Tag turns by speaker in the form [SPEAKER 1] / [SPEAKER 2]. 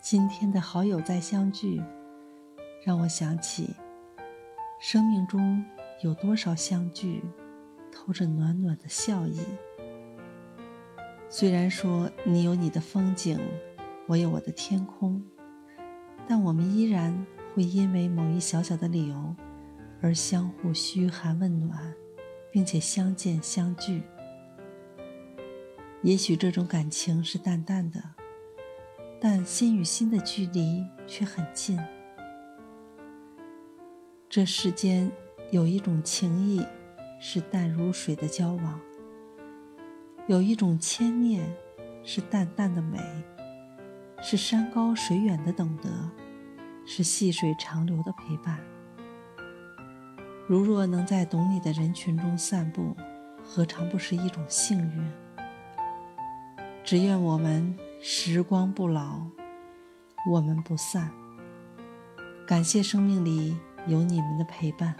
[SPEAKER 1] 今天的好友再相聚，让我想起生命中有多少相聚，透着暖暖的笑意。虽然说你有你的风景，我有我的天空，但我们依然会因为某一小小的理由而相互嘘寒问暖，并且相见相聚。也许这种感情是淡淡的，但心与心的距离却很近。这世间有一种情谊，是淡如水的交往。有一种牵念，是淡淡的美，是山高水远的懂得，是细水长流的陪伴。如若能在懂你的人群中散步，何尝不是一种幸运？只愿我们时光不老，我们不散。感谢生命里有你们的陪伴。